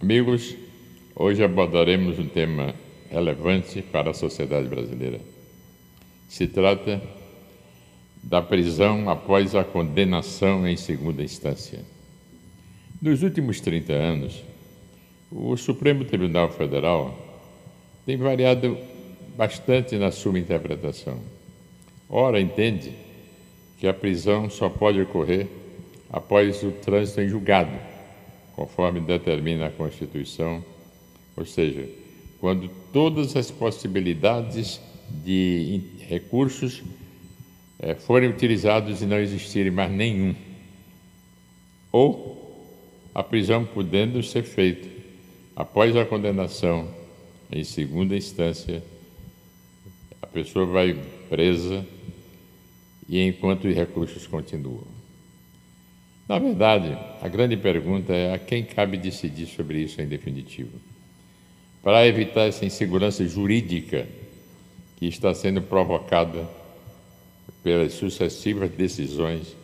Amigos, hoje abordaremos um tema relevante para a sociedade brasileira. Se trata da prisão após a condenação em segunda instância. Nos últimos 30 anos, o Supremo Tribunal Federal tem variado bastante na sua interpretação. Ora, entende que a prisão só pode ocorrer após o trânsito em julgado conforme determina a Constituição, ou seja, quando todas as possibilidades de recursos é, forem utilizados e não existirem mais nenhum, ou a prisão podendo ser feita após a condenação em segunda instância, a pessoa vai presa e enquanto os recursos continuam. Na verdade, a grande pergunta é a quem cabe decidir sobre isso em definitivo. Para evitar essa insegurança jurídica que está sendo provocada pelas sucessivas decisões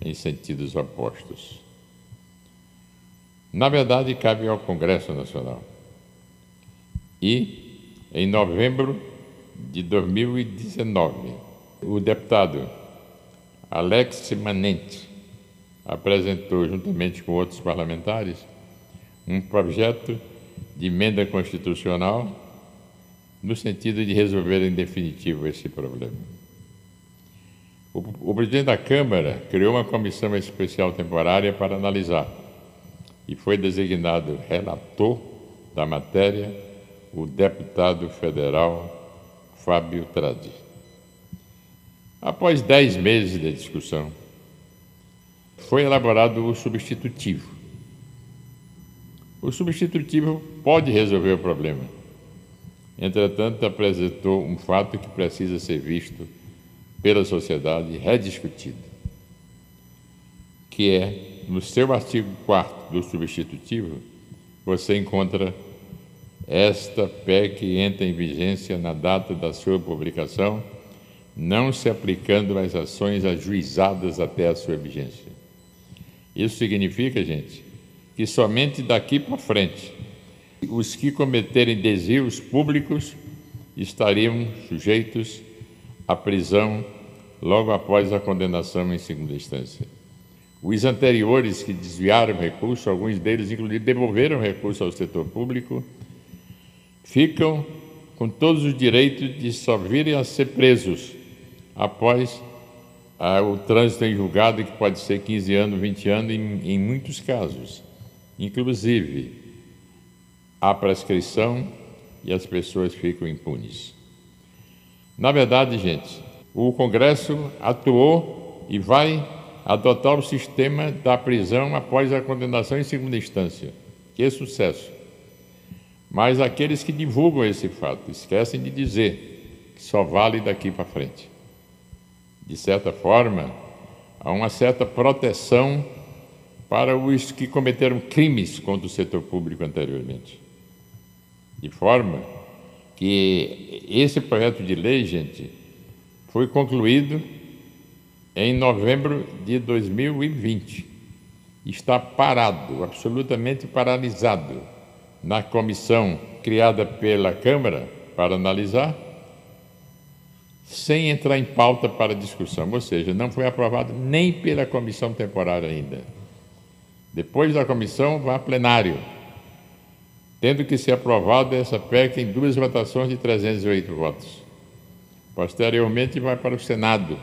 em sentidos opostos. Na verdade, cabe ao Congresso Nacional. E, em novembro de 2019, o deputado Alex Manente apresentou, juntamente com outros parlamentares, um projeto de emenda constitucional no sentido de resolver em definitivo esse problema. O, o presidente da Câmara criou uma comissão especial temporária para analisar e foi designado relator da matéria o deputado federal Fábio Tradi. Após dez meses de discussão, foi elaborado o substitutivo. O substitutivo pode resolver o problema. Entretanto, apresentou um fato que precisa ser visto pela sociedade rediscutido, que é, no seu artigo 4 do substitutivo, você encontra esta PEC entra em vigência na data da sua publicação, não se aplicando às ações ajuizadas até a sua vigência. Isso significa, gente, que somente daqui para frente os que cometerem desvios públicos estariam sujeitos à prisão logo após a condenação em segunda instância. Os anteriores que desviaram recursos, alguns deles inclusive devolveram recursos ao setor público, ficam com todos os direitos de só virem a ser presos após ah, o trânsito em julgado, que pode ser 15 anos, 20 anos, em, em muitos casos. Inclusive, há prescrição e as pessoas ficam impunes. Na verdade, gente, o Congresso atuou e vai adotar o sistema da prisão após a condenação em segunda instância. Que é sucesso. Mas aqueles que divulgam esse fato esquecem de dizer que só vale daqui para frente de certa forma, há uma certa proteção para os que cometeram crimes contra o setor público anteriormente. De forma que esse projeto de lei, gente, foi concluído em novembro de 2020. Está parado, absolutamente paralisado, na comissão criada pela Câmara para analisar sem entrar em pauta para discussão, ou seja, não foi aprovado nem pela comissão temporária ainda. Depois da comissão, vai a plenário, tendo que ser aprovada essa PEC em duas votações de 308 votos. Posteriormente, vai para o Senado.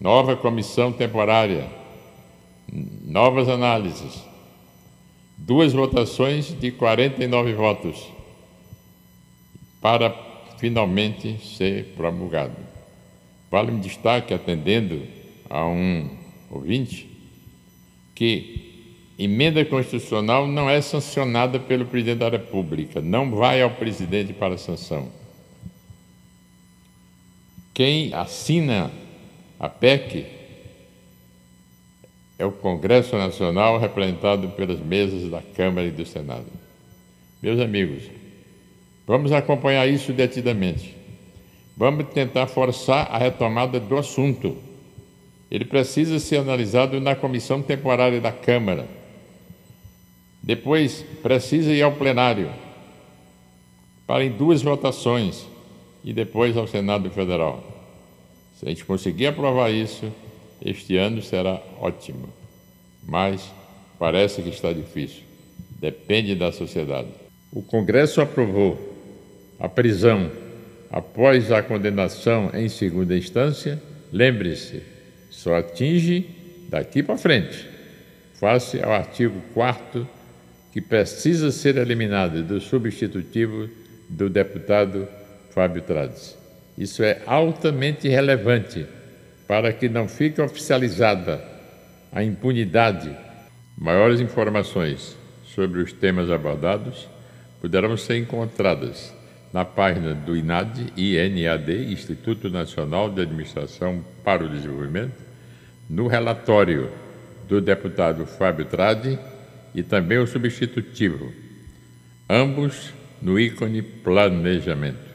Nova comissão temporária, novas análises, duas votações de 49 votos para finalmente ser promulgado. Vale-me destaque, atendendo a um ouvinte, que emenda constitucional não é sancionada pelo presidente da República, não vai ao presidente para sanção. Quem assina a PEC é o Congresso Nacional, representado pelas mesas da Câmara e do Senado. Meus amigos, Vamos acompanhar isso detidamente. Vamos tentar forçar a retomada do assunto. Ele precisa ser analisado na comissão temporária da Câmara. Depois precisa ir ao plenário para em duas votações e depois ao Senado Federal. Se a gente conseguir aprovar isso, este ano será ótimo. Mas parece que está difícil. Depende da sociedade. O Congresso aprovou a prisão após a condenação em segunda instância. Lembre-se, só atinge daqui para frente, face ao artigo 4 que precisa ser eliminado do substitutivo do deputado Fábio Trades. Isso é altamente relevante para que não fique oficializada a impunidade. Maiores informações sobre os temas abordados poderão ser encontradas na página do INAD, INAD, Instituto Nacional de Administração para o Desenvolvimento, no relatório do deputado Fábio Trade e também o substitutivo, ambos no ícone Planejamento.